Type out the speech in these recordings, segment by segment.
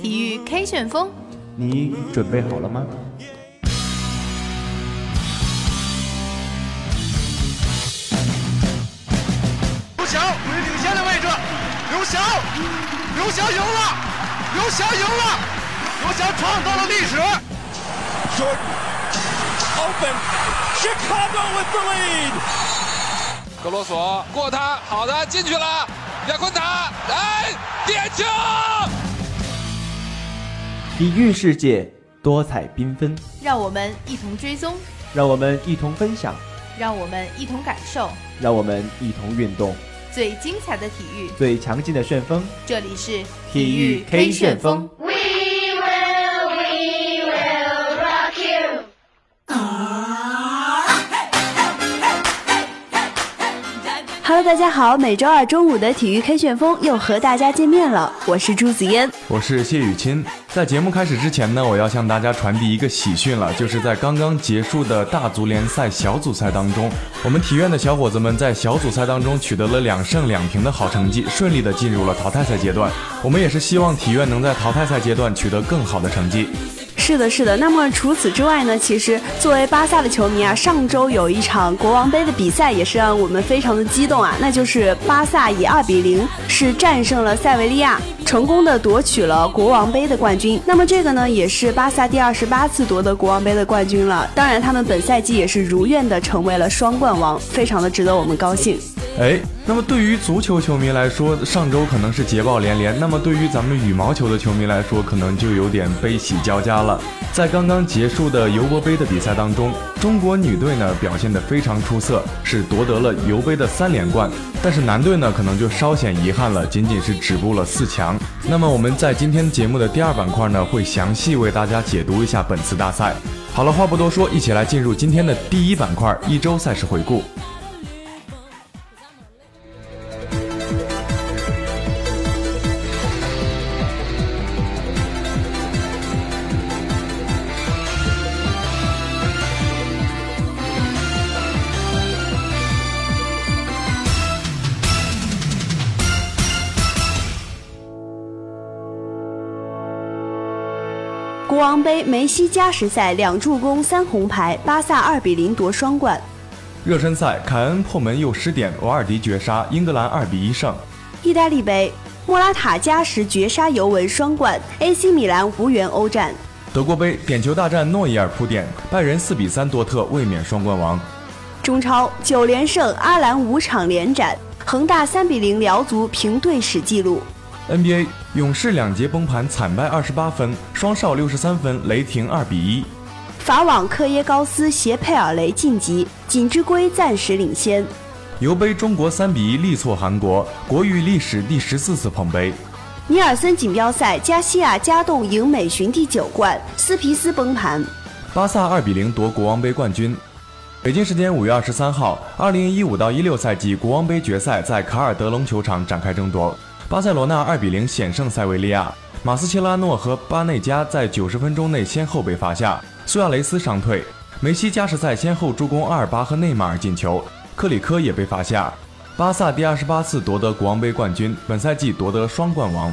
体育 K 旋风，你准备好了吗？刘翔处于领先的位置，刘翔，刘翔赢了，刘翔赢了，刘翔创造了历史。Jordan open, Chicago with the lead. 格罗索过他，好的进去了，亚昆塔，哎，点球！体育世界多彩缤纷，让我们一同追踪，让我们一同分享，让我们一同感受让我们一同运动，最精彩的体育。最强劲的旋风。这里是体育 K 旋风。Hello，大家好，每周二中午的体育 K 旋风又和大家见面了，我是朱子嫣。我是谢雨钦。在节目开始之前呢，我要向大家传递一个喜讯了，就是在刚刚结束的大足联赛小组赛当中，我们体院的小伙子们在小组赛当中取得了两胜两平的好成绩，顺利的进入了淘汰赛阶段。我们也是希望体院能在淘汰赛阶段取得更好的成绩。是的，是的。那么除此之外呢？其实作为巴萨的球迷啊，上周有一场国王杯的比赛，也是让我们非常的激动啊。那就是巴萨以二比零是战胜了塞维利亚，成功的夺取了国王杯的冠军。那么这个呢，也是巴萨第二十八次夺得国王杯的冠军了。当然，他们本赛季也是如愿的成为了双冠王，非常的值得我们高兴。哎，那么对于足球球迷来说，上周可能是捷报连连；那么对于咱们羽毛球的球迷来说，可能就有点悲喜交加了。在刚刚结束的尤伯杯的比赛当中，中国女队呢表现得非常出色，是夺得了尤杯的三连冠。但是男队呢，可能就稍显遗憾了，仅仅是止步了四强。那么我们在今天节目的第二板块呢，会详细为大家解读一下本次大赛。好了，话不多说，一起来进入今天的第一板块——一周赛事回顾。国王杯梅西加时赛两助攻三红牌，巴萨二比零夺双冠。热身赛，凯恩破门又失点，瓦尔迪绝杀，英格兰二比一胜。意大利杯，莫拉塔加时绝杀尤文双冠，AC 米兰无缘欧战。德国杯，点球大战诺伊尔铺垫，拜仁四比三多特，卫冕双冠王。中超九连胜，阿兰五场连斩，恒大三比零辽足平队史纪录。NBA，勇士两节崩盘，惨败二十八分，双少六十三分，雷霆二比一。法网克耶高斯携佩尔雷晋级，锦之圭暂时领先。尤杯，中国三比一力挫韩国，国羽历史第十四次捧杯。尼尔森锦标赛，加西亚加洞赢美巡第九冠，斯皮斯崩盘。巴萨二比零夺国王杯冠军。北京时间五月二十三号，二零一五到一六赛季国王杯决赛在卡尔德隆球场展开争夺。巴塞罗那二比零险胜塞维利亚，马斯切拉诺和巴内加在九十分钟内先后被罚下，苏亚雷斯伤退，梅西加时赛先后助攻阿尔巴和内马尔进球，克里科也被罚下。巴萨第二十八次夺得国王杯冠军，本赛季夺得双冠王。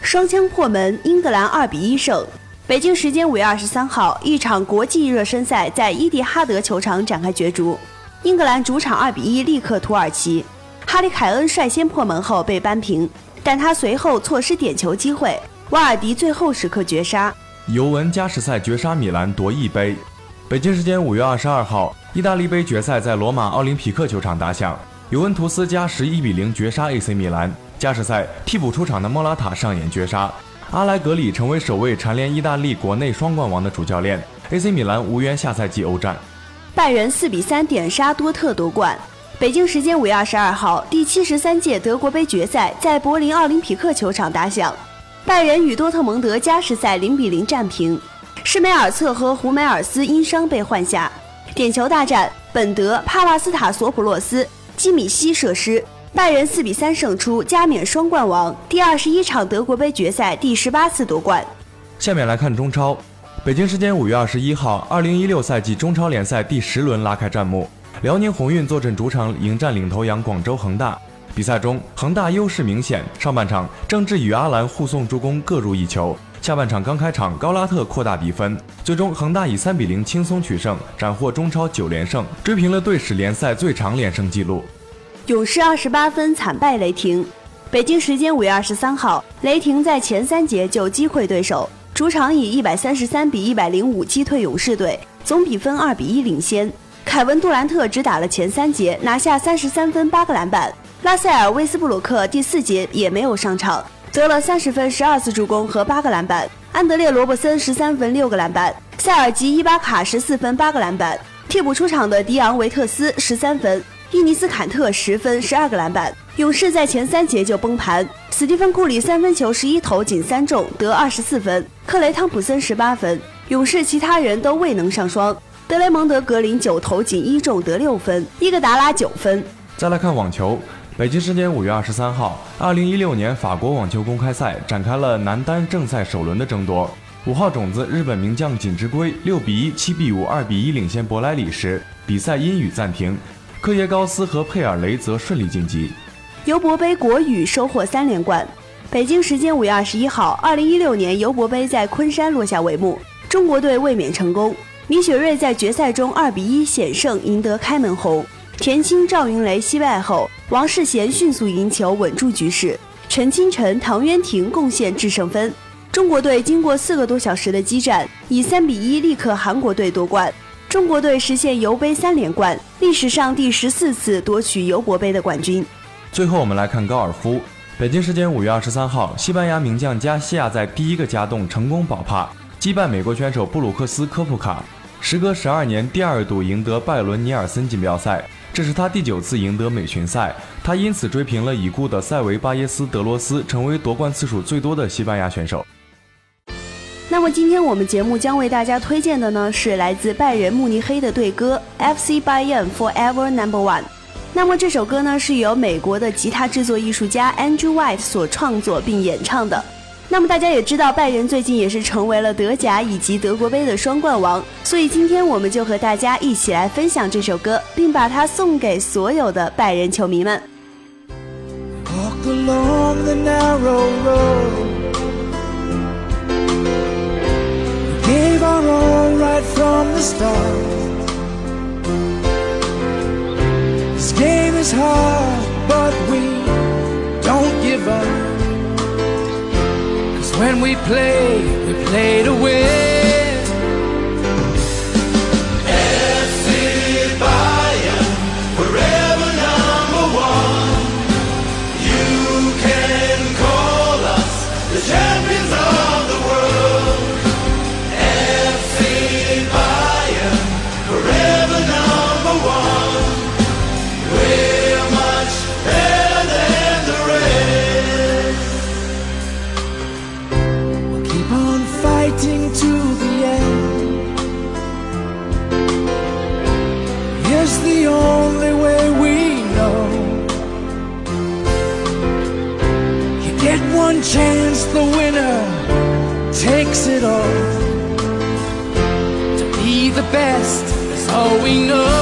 双枪破门，英格兰二比一胜。北京时间五月二十三号，一场国际热身赛在伊蒂哈德球场展开角逐，英格兰主场二比一力克土耳其。哈利凯恩率先破门后被扳平，但他随后错失点球机会，瓦尔迪最后时刻绝杀。尤文加时赛绝杀米兰夺一杯。北京时间五月二十二号，意大利杯决赛在罗马奥林匹克球场打响，尤文图斯加时一比零绝杀 AC 米兰。加时赛替补出场的莫拉塔上演绝杀，阿莱格里成为首位蝉联意大利国内双冠王的主教练。AC 米兰无缘下赛季欧战。拜仁四比三点杀多特夺冠。北京时间五月二十二号，第七十三届德国杯决赛在柏林奥林匹克球场打响，拜仁与多特蒙德加时赛零比零战平，施梅尔策和胡梅尔斯因伤被换下。点球大战，本德、帕瓦斯塔索普洛斯、基米希射失，拜仁四比三胜出，加冕双冠王。第二十一场德国杯决赛第十八次夺冠。下面来看中超，北京时间五月二十一号，二零一六赛季中超联赛第十轮拉开战幕。辽宁宏运坐镇主场迎战领头羊广州恒大。比赛中，恒大优势明显，上半场郑智与阿兰护送助攻，各入一球。下半场刚开场，高拉特扩大比分，最终恒大以三比零轻松取胜，斩获中超九连胜，追平了队史联赛最长连胜纪录。勇士二十八分惨败雷霆。北京时间五月二十三号，雷霆在前三节就击溃对手，主场以一百三十三比一百零五击退勇士队，总比分二比一领先。凯文杜兰特只打了前三节，拿下三十三分八个篮板。拉塞尔威斯布鲁克第四节也没有上场，得了三十分十二次助攻和八个篮板。安德烈罗伯森十三分六个篮板，塞尔吉伊巴卡十四分八个篮板。替补出场的迪昂维特斯十三分。伊尼斯坎特十分十二个篮板，勇士在前三节就崩盘。斯蒂芬库里三分球十一投仅三中，得二十四分。克雷汤普森十八分，勇士其他人都未能上双。德雷蒙德格林九投仅一中，得六分。伊戈达拉九分。再来看网球，北京时间五月二十三号，二零一六年法国网球公开赛展开了男单正赛首轮的争夺。五号种子日本名将锦织圭六比一、七比五、二比一领先博莱里时，比赛因雨暂停。科耶高斯和佩尔雷则顺利晋级。尤伯杯国羽收获三连冠。北京时间五月二十一号，二零一六年尤伯杯在昆山落下帷幕，中国队卫冕成功。米雪芮在决赛中二比一险胜，赢得开门红。田青、赵云雷惜败后，王适娴迅速赢球稳住局势，陈清晨、唐渊婷贡献制胜分。中国队经过四个多小时的激战，以三比一力克韩国队夺冠。中国队实现尤杯三连冠，历史上第十四次夺取尤伯杯的冠军。最后，我们来看高尔夫。北京时间五月二十三号，西班牙名将加西亚在第一个加洞成功保帕，击败美国选手布鲁克斯科普卡，时隔十二年第二度赢得拜伦尼尔森锦标赛，这是他第九次赢得美巡赛，他因此追平了已故的塞维巴耶斯德罗斯，成为夺冠次数最多的西班牙选手。那么今天我们节目将为大家推荐的呢是来自拜仁慕尼黑的队歌《FC Bayern Forever Number One》。那么这首歌呢是由美国的吉他制作艺术家 Andrew White 所创作并演唱的。那么大家也知道，拜仁最近也是成为了德甲以及德国杯的双冠王，所以今天我们就和大家一起来分享这首歌，并把它送给所有的拜仁球迷们。Walk along the narrow road. gave our all right from the start. This game is hard, but we don't give up. When we play, we play to win. Best is all we know.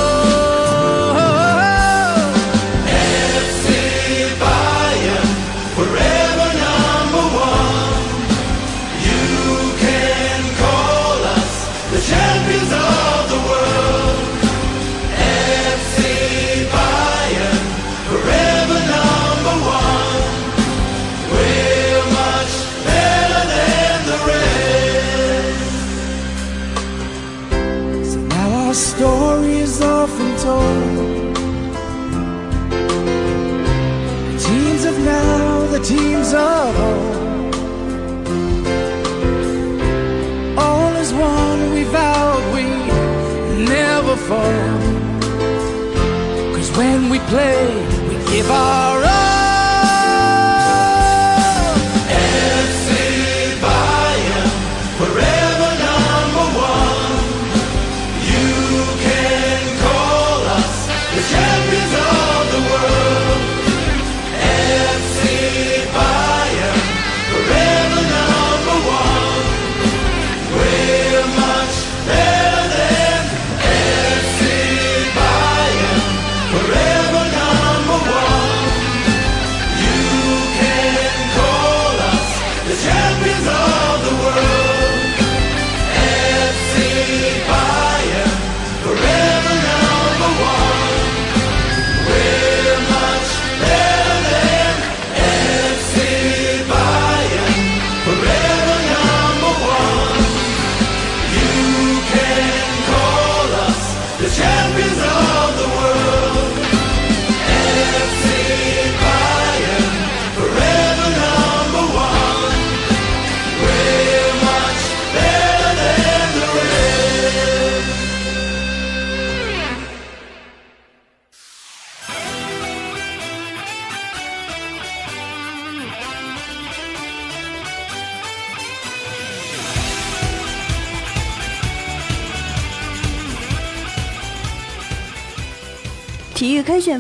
champion.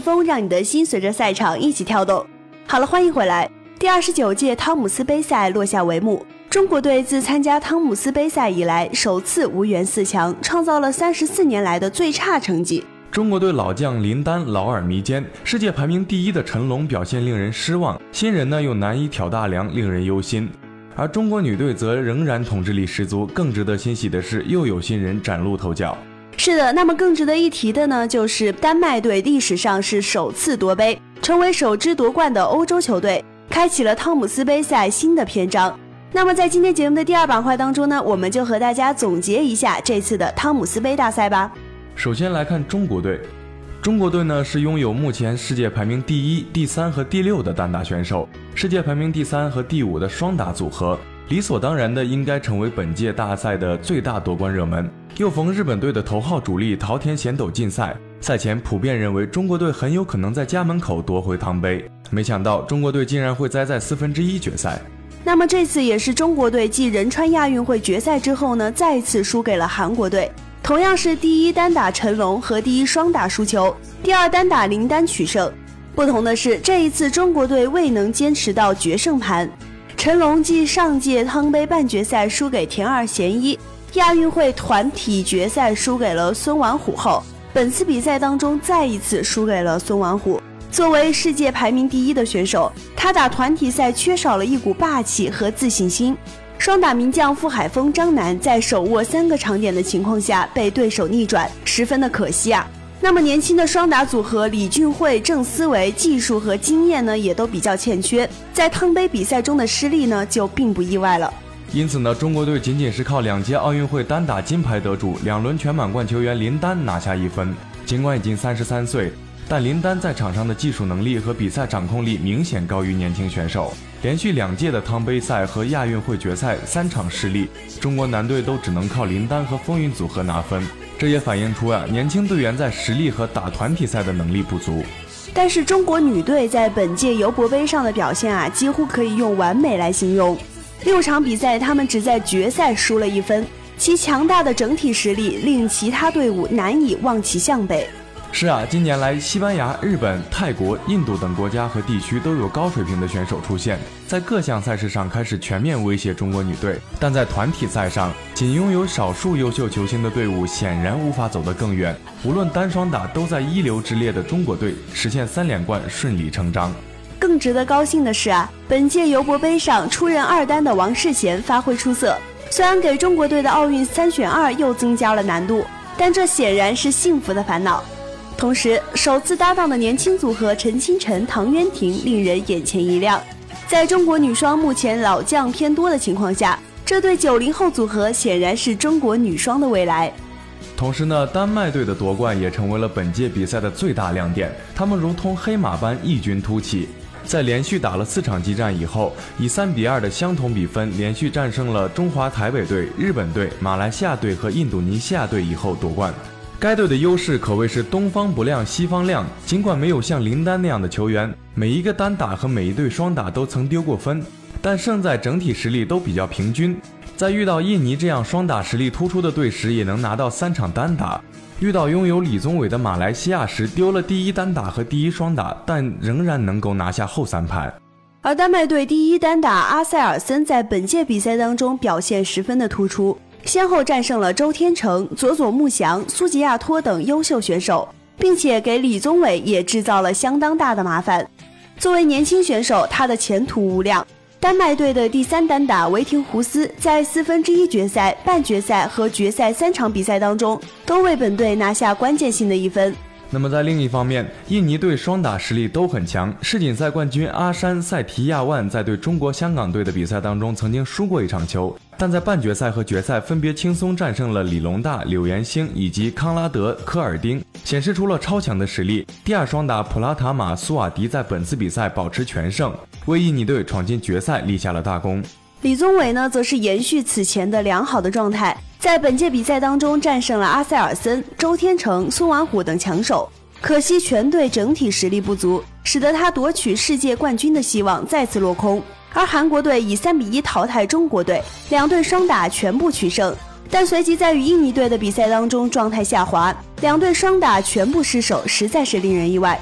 风，让你的心随着赛场一起跳动。好了，欢迎回来。第二十九届汤姆斯杯赛落下帷幕，中国队自参加汤姆斯杯赛以来，首次无缘四强，创造了三十四年来的最差成绩。中国队老将林丹老而弥坚，世界排名第一的陈龙表现令人失望，新人呢又难以挑大梁，令人忧心。而中国女队则仍然统治力十足，更值得欣喜的是，又有新人崭露头角。是的，那么更值得一提的呢，就是丹麦队历史上是首次夺杯，成为首支夺冠的欧洲球队。开启了汤姆斯杯赛新的篇章。那么，在今天节目的第二板块当中呢，我们就和大家总结一下这次的汤姆斯杯大赛吧。首先来看中国队，中国队呢是拥有目前世界排名第一、第三和第六的单打选手，世界排名第三和第五的双打组合，理所当然的应该成为本届大赛的最大夺冠热门。又逢日本队的头号主力桃田贤斗禁赛，赛前普遍认为中国队很有可能在家门口夺回汤杯。没想到中国队竟然会栽在四分之一决赛。那么这次也是中国队继仁川亚运会决赛之后呢，再次输给了韩国队。同样是第一单打陈龙和第一双打输球，第二单打林丹取胜。不同的是，这一次中国队未能坚持到决胜盘。陈龙继上届汤杯半决赛输给田二贤一，亚运会团体决赛输给了孙完虎后，本次比赛当中再一次输给了孙完虎。作为世界排名第一的选手，他打团体赛缺少了一股霸气和自信心。双打名将傅海峰、张楠在手握三个长点的情况下被对手逆转，十分的可惜啊。那么年轻的双打组合李俊慧、郑思维技术和经验呢也都比较欠缺，在汤杯比赛中的失利呢就并不意外了。因此呢，中国队仅仅是靠两届奥运会单打金牌得主、两轮全满贯球员林丹拿下一分。尽管已经三十三岁。但林丹在场上的技术能力和比赛掌控力明显高于年轻选手，连续两届的汤杯赛和亚运会决赛三场失利，中国男队都只能靠林丹和风云组合拿分，这也反映出啊年轻队员在实力和打团体赛的能力不足。但是中国女队在本届尤伯杯上的表现啊，几乎可以用完美来形容。六场比赛，他们只在决赛输了一分，其强大的整体实力令其他队伍难以望其项背。是啊，近年来，西班牙、日本、泰国、印度等国家和地区都有高水平的选手出现，在各项赛事上开始全面威胁中国女队。但在团体赛上，仅拥有少数优秀球星的队伍显然无法走得更远。无论单双打都在一流之列的中国队，实现三连冠顺理成章。更值得高兴的是啊，本届尤伯杯上出任二单的王世贤发挥出色，虽然给中国队的奥运三选二又增加了难度，但这显然是幸福的烦恼。同时，首次搭档的年轻组合陈清晨、唐渊婷令人眼前一亮。在中国女双目前老将偏多的情况下，这对九零后组合显然是中国女双的未来。同时呢，丹麦队的夺冠也成为了本届比赛的最大亮点。他们如同黑马般异军突起，在连续打了四场激战以后，以三比二的相同比分连续战胜了中华台北队、日本队、马来西亚队和印度尼西亚队以后夺冠。该队的优势可谓是东方不亮西方亮。尽管没有像林丹那样的球员，每一个单打和每一对双打都曾丢过分，但胜在整体实力都比较平均。在遇到印尼这样双打实力突出的队时，也能拿到三场单打；遇到拥有李宗伟的马来西亚时，丢了第一单打和第一双打，但仍然能够拿下后三盘。而丹麦队第一单打阿塞尔森在本届比赛当中表现十分的突出。先后战胜了周天成、佐佐木翔、苏吉亚托等优秀选手，并且给李宗伟也制造了相当大的麻烦。作为年轻选手，他的前途无量。丹麦队的第三单打维廷胡斯在四分之一决赛、半决赛和决赛三场比赛当中，都为本队拿下关键性的一分。那么在另一方面，印尼队双打实力都很强。世锦赛冠军阿山塞提亚万在对中国香港队的比赛当中曾经输过一场球，但在半决赛和决赛分别轻松战胜了李龙大、柳岩星以及康拉德、科尔丁，显示出了超强的实力。第二双打普拉塔马苏瓦迪在本次比赛保持全胜，为印尼队闯进决赛立下了大功。李宗伟呢，则是延续此前的良好的状态。在本届比赛当中，战胜了阿塞尔森、周天成、孙完虎等强手，可惜全队整体实力不足，使得他夺取世界冠军的希望再次落空。而韩国队以三比一淘汰中国队，两队双打全部取胜，但随即在与印尼队的比赛当中状态下滑，两队双打全部失手，实在是令人意外。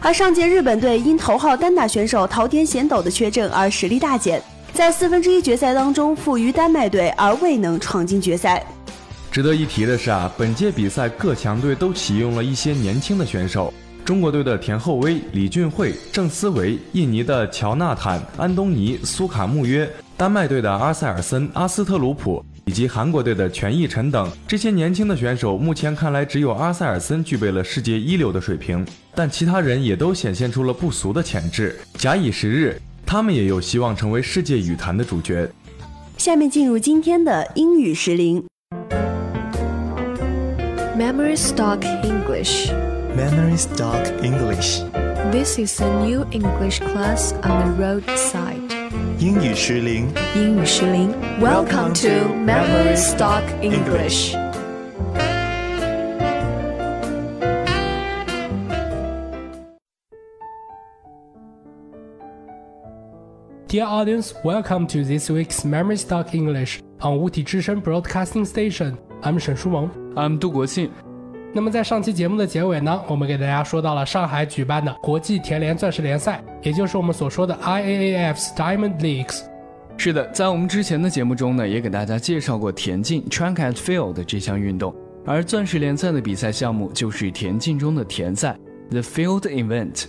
而上届日本队因头号单打选手桃田贤斗的缺阵而实力大减，在四分之一决赛当中负于丹麦队而未能闯进决赛。值得一提的是啊，本届比赛各强队都启用了一些年轻的选手，中国队的田厚威、李俊慧、郑思维，印尼的乔纳坦、安东尼、苏卡穆约，丹麦队的阿塞尔森、阿斯特鲁普。以及韩国队的全义晨等这些年轻的选手，目前看来只有阿塞尔森具备了世界一流的水平，但其他人也都显现出了不俗的潜质。假以时日，他们也有希望成为世界羽坛的主角。下面进入今天的英语时令。Memory Stock English. Memory Stock English. This is a new English class on the roadside. 英语时铃，英语时铃，Welcome to Memory Stock English。Dear audience, welcome to this week's Memory Stock English on 物体之声 Broadcasting Station. I'm 沈书萌，I'm 杜国庆。那么在上期节目的结尾呢，我们给大家说到了上海举办的国际田联钻石联赛，也就是我们所说的 IAAF's Diamond Leagues。是的，在我们之前的节目中呢，也给大家介绍过田径 Track and Field 这项运动，而钻石联赛的比赛项目就是田径中的田赛 The Field Event。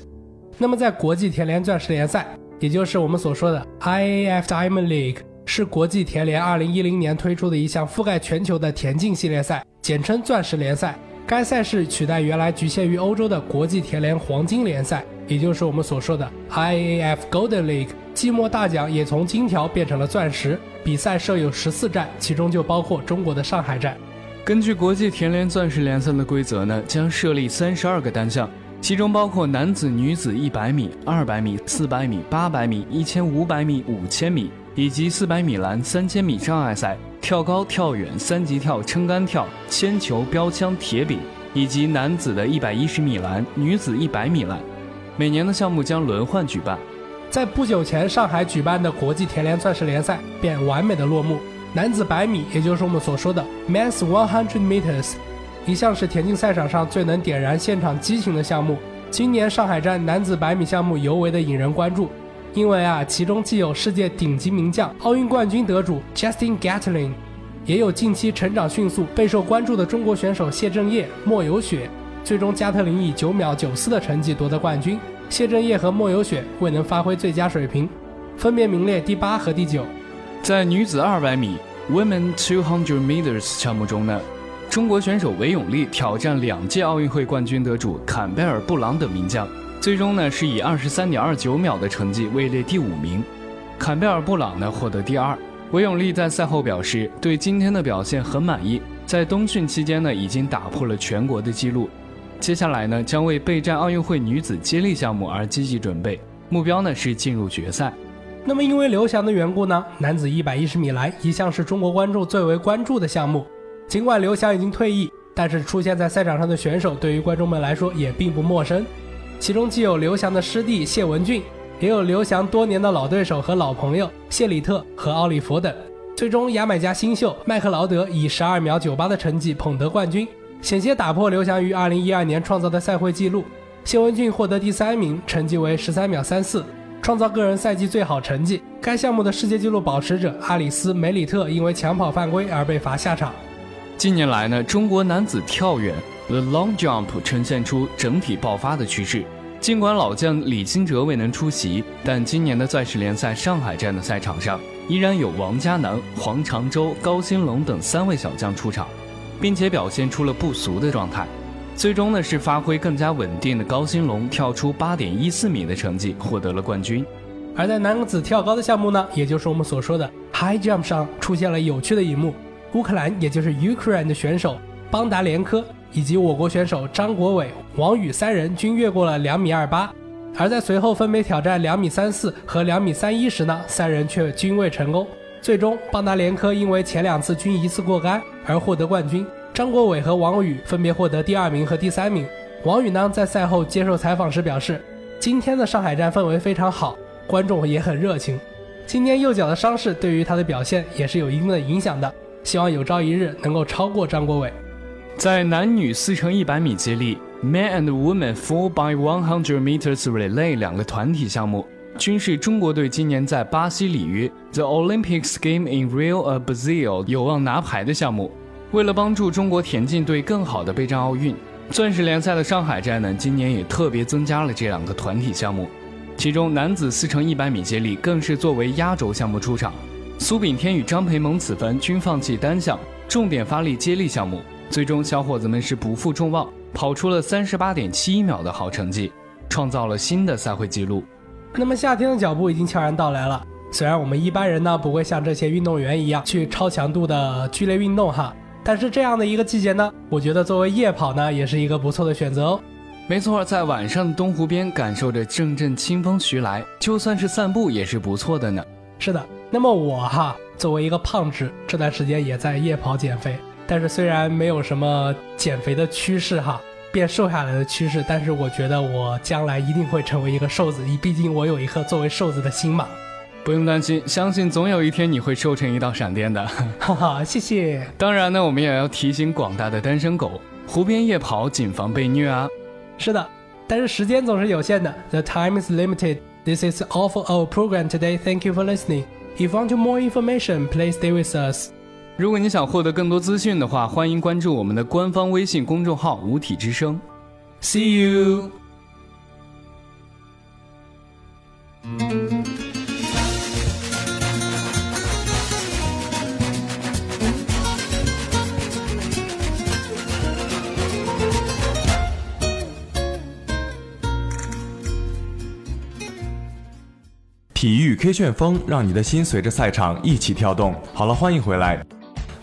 那么在国际田联钻石联赛，也就是我们所说的 IAAF Diamond League，是国际田联2010年推出的一项覆盖全球的田径系列赛，简称钻石联赛。该赛事取代原来局限于欧洲的国际田联黄金联赛，也就是我们所说的 IAAF Golden League。季末大奖也从金条变成了钻石。比赛设有十四站，其中就包括中国的上海站。根据国际田联钻石联赛的规则呢，将设立三十二个单项，其中包括男子、女子一百米、二百米、四百米、八百米、一千五百米、五千米，以及四百米栏、三千米障碍赛。跳高、跳远、三级跳、撑杆跳、铅球、标枪、铁饼，以及男子的一百一十米栏、女子一百米栏，每年的项目将轮换举办。在不久前，上海举办的国际田联钻石联赛便完美的落幕。男子百米，也就是我们所说的 Men's One Hundred Meters，一向是田径赛场上最能点燃现场激情的项目。今年上海站男子百米项目尤为的引人关注。因为啊，其中既有世界顶级名将、奥运冠军得主 Justin Gatlin，也有近期成长迅速、备受关注的中国选手谢震业、莫有雪。最终，加特林以九秒九四的成绩夺得冠军，谢震业和莫有雪未能发挥最佳水平，分别名列第八和第九。在女子二百米 （Women Two Hundred Meters） 项目中呢，中国选手韦永丽挑战两届奥运会冠军得主坎贝尔·布朗等名将。最终呢，是以二十三点二九秒的成绩位列第五名，坎贝尔·布朗呢获得第二。韦永丽在赛后表示，对今天的表现很满意，在冬训期间呢已经打破了全国的纪录，接下来呢将为备战奥运会女子接力项目而积极准备，目标呢是进入决赛。那么因为刘翔的缘故呢，男子一百一十米栏一向是中国观众最为关注的项目，尽管刘翔已经退役，但是出现在赛场上的选手对于观众们来说也并不陌生。其中既有刘翔的师弟谢文俊，也有刘翔多年的老对手和老朋友谢里特和奥利弗等。最终，牙买加新秀麦克劳德以十二秒九八的成绩捧得冠军，险些打破刘翔于二零一二年创造的赛会纪录。谢文俊获得第三名，成绩为十三秒三四，创造个人赛季最好成绩。该项目的世界纪录保持者阿里斯梅里特因为抢跑犯规而被罚下场。近年来呢，中国男子跳远。The long jump 呈现出整体爆发的趋势。尽管老将李金哲未能出席，但今年的钻石联赛上海站的赛场上，依然有王嘉男、黄长洲、高新龙等三位小将出场，并且表现出了不俗的状态。最终呢，是发挥更加稳定的高新龙跳出八点一四米的成绩，获得了冠军。而在男子跳高的项目呢，也就是我们所说的 high jump 上，出现了有趣的一幕：乌克兰，也就是 Ukraine 的选手邦达连科。以及我国选手张国伟、王宇三人均越过了两米二八，而在随后分别挑战两米三四和两米三一时呢，三人却均未成功。最终，邦达连科因为前两次均一次过杆而获得冠军，张国伟和王宇分别获得第二名和第三名。王宇呢，在赛后接受采访时表示：“今天的上海站氛围非常好，观众也很热情。今天右脚的伤势对于他的表现也是有一定的影响的。”希望有朝一日能够超过张国伟。在男女四乘一百米接力 （Man and Woman Four by One Hundred Meters Relay） 两个团体项目，均是中国队今年在巴西里约 （The Olympics Game in Rio of Brazil） 有望拿牌的项目。为了帮助中国田径队更好地备战奥运，钻石联赛的上海站呢，今年也特别增加了这两个团体项目。其中男子四乘一百米接力更是作为压轴项目出场，苏炳添与张培萌此番均放弃单项，重点发力接力项目。最终，小伙子们是不负众望，跑出了三十八点七一秒的好成绩，创造了新的赛会纪录。那么夏天的脚步已经悄然到来了。虽然我们一般人呢不会像这些运动员一样去超强度的剧烈运动哈，但是这样的一个季节呢，我觉得作为夜跑呢也是一个不错的选择哦。没错，在晚上的东湖边感受着阵阵清风徐来，就算是散步也是不错的呢。是的，那么我哈作为一个胖子，这段时间也在夜跑减肥。但是虽然没有什么减肥的趋势哈，变瘦下来的趋势，但是我觉得我将来一定会成为一个瘦子，毕竟我有一颗作为瘦子的心嘛。不用担心，相信总有一天你会瘦成一道闪电的。哈哈，谢谢。当然呢，我们也要提醒广大的单身狗，湖边夜跑谨防被虐啊。是的，但是时间总是有限的。The time is limited. This is all for our program today. Thank you for listening. If you want more information, please stay with us. 如果你想获得更多资讯的话，欢迎关注我们的官方微信公众号“五体之声”。See you。体育 K 旋风，让你的心随着赛场一起跳动。好了，欢迎回来。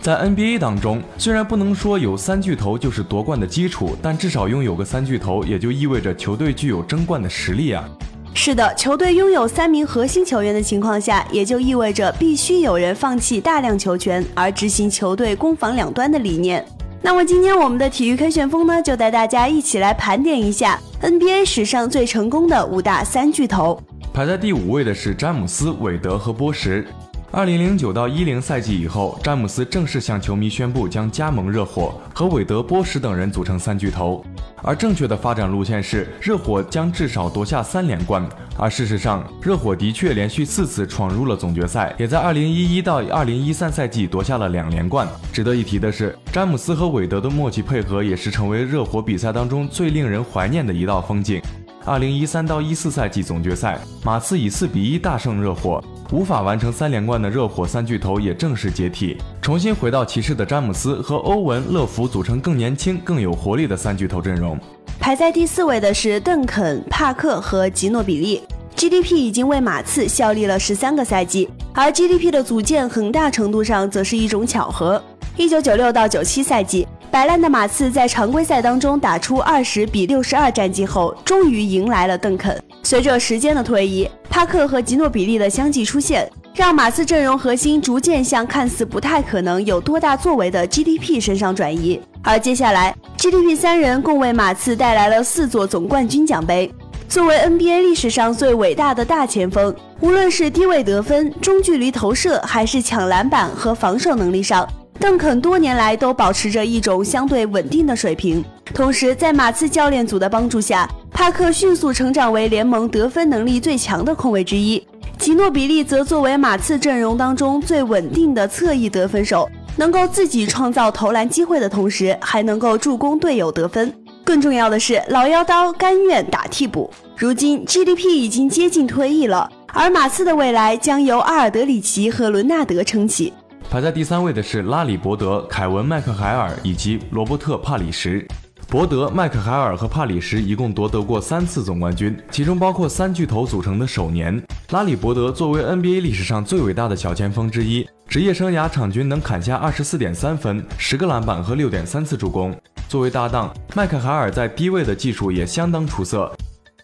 在 NBA 当中，虽然不能说有三巨头就是夺冠的基础，但至少拥有个三巨头，也就意味着球队具有争冠的实力啊。是的，球队拥有三名核心球员的情况下，也就意味着必须有人放弃大量球权，而执行球队攻防两端的理念。那么今天我们的体育 K 旋风呢，就带大家一起来盘点一下 NBA 史上最成功的五大三巨头。排在第五位的是詹姆斯、韦德和波什。二零零九到一零赛季以后，詹姆斯正式向球迷宣布将加盟热火，和韦德、波什等人组成三巨头。而正确的发展路线是，热火将至少夺下三连冠。而事实上，热火的确连续四次闯入了总决赛，也在二零一一到二零一三赛季夺下了两连冠。值得一提的是，詹姆斯和韦德的默契配合，也是成为热火比赛当中最令人怀念的一道风景。二零一三到一四赛季总决赛，马刺以四比一大胜热火。无法完成三连冠的热火三巨头也正式解体，重新回到骑士的詹姆斯和欧文、乐福组成更年轻、更有活力的三巨头阵容。排在第四位的是邓肯、帕克和吉诺比利，GDP 已经为马刺效力了十三个赛季，而 GDP 的组建很大程度上则是一种巧合。一九九六到九七赛季，摆烂的马刺在常规赛当中打出二十比六十二战绩后，终于迎来了邓肯。随着时间的推移，帕克和吉诺比利的相继出现，让马刺阵容核心逐渐向看似不太可能有多大作为的 GDP 身上转移。而接下来，GDP 三人共为马刺带来了四座总冠军奖杯。作为 NBA 历史上最伟大的大前锋，无论是低位得分、中距离投射，还是抢篮板和防守能力上。邓肯多年来都保持着一种相对稳定的水平，同时在马刺教练组的帮助下，帕克迅速成长为联盟得分能力最强的控卫之一。吉诺比利则作为马刺阵容当中最稳定的侧翼得分手，能够自己创造投篮机会的同时，还能够助攻队友得分。更重要的是，老妖刀甘愿打替补。如今 GDP 已经接近退役了，而马刺的未来将由阿尔德里奇和伦纳德撑起。排在第三位的是拉里·伯德、凯文·麦克海尔以及罗伯特·帕里什。伯德、麦克海尔和帕里什一共夺得过三次总冠军，其中包括三巨头组成的首年。拉里·伯德作为 NBA 历史上最伟大的小前锋之一，职业生涯场均能砍下二十四点三分、十个篮板和六点三次助攻。作为搭档，麦克海尔在低位的技术也相当出色。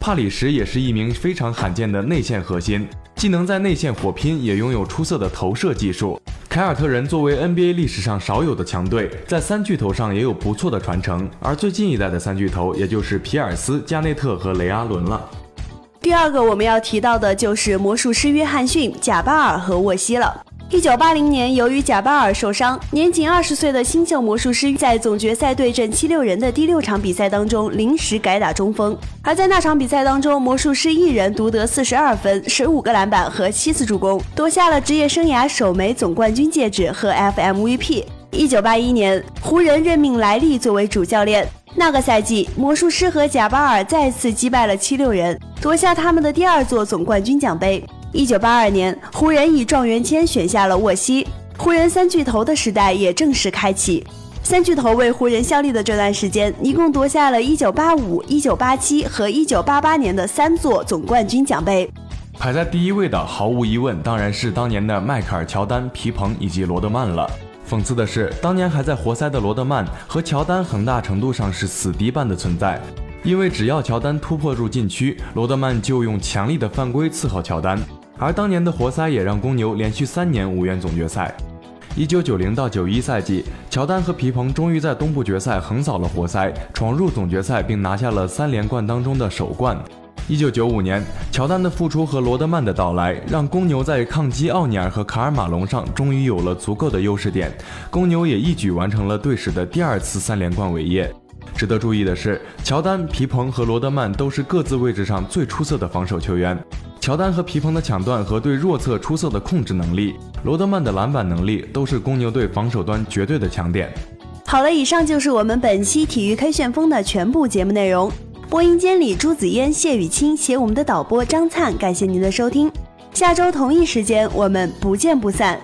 帕里什也是一名非常罕见的内线核心，既能在内线火拼，也拥有出色的投射技术。凯尔特人作为 NBA 历史上少有的强队，在三巨头上也有不错的传承。而最近一代的三巨头，也就是皮尔斯、加内特和雷阿伦了。第二个我们要提到的就是魔术师约翰逊、贾巴尔和沃西了。一九八零年，由于贾巴尔受伤，年仅二十岁的新秀魔术师在总决赛对阵七六人的第六场比赛当中临时改打中锋。而在那场比赛当中，魔术师一人独得四十二分、十五个篮板和七次助攻，夺下了职业生涯首枚总冠军戒指和 FMVP。一九八一年，湖人任命莱利作为主教练。那个赛季，魔术师和贾巴尔再次击败了七六人，夺下他们的第二座总冠军奖杯。一九八二年，湖人以状元签选下了沃西，湖人三巨头的时代也正式开启。三巨头为湖人效力的这段时间，一共夺下了一九八五、一九八七和一九八八年的三座总冠军奖杯。排在第一位的，毫无疑问，当然是当年的迈克尔·乔丹、皮蓬以及罗德曼了。讽刺的是，当年还在活塞的罗德曼和乔丹很大程度上是死敌般的存在，因为只要乔丹突破入禁区，罗德曼就用强力的犯规伺候乔丹。而当年的活塞也让公牛连续三年无缘总决赛。一九九零到九一赛季，乔丹和皮蓬终于在东部决赛横扫了活塞，闯入总决赛，并拿下了三连冠当中的首冠。一九九五年，乔丹的复出和罗德曼的到来，让公牛在抗击奥尼尔和卡尔马龙上终于有了足够的优势点，公牛也一举完成了队史的第二次三连冠伟业。值得注意的是，乔丹、皮蓬和罗德曼都是各自位置上最出色的防守球员。乔丹和皮蓬的抢断和对弱侧出色的控制能力，罗德曼的篮板能力都是公牛队防守端绝对的强点。好了，以上就是我们本期体育 K 旋风的全部节目内容。播音间里，朱子嫣、谢雨清携我们的导播张灿，感谢您的收听。下周同一时间，我们不见不散。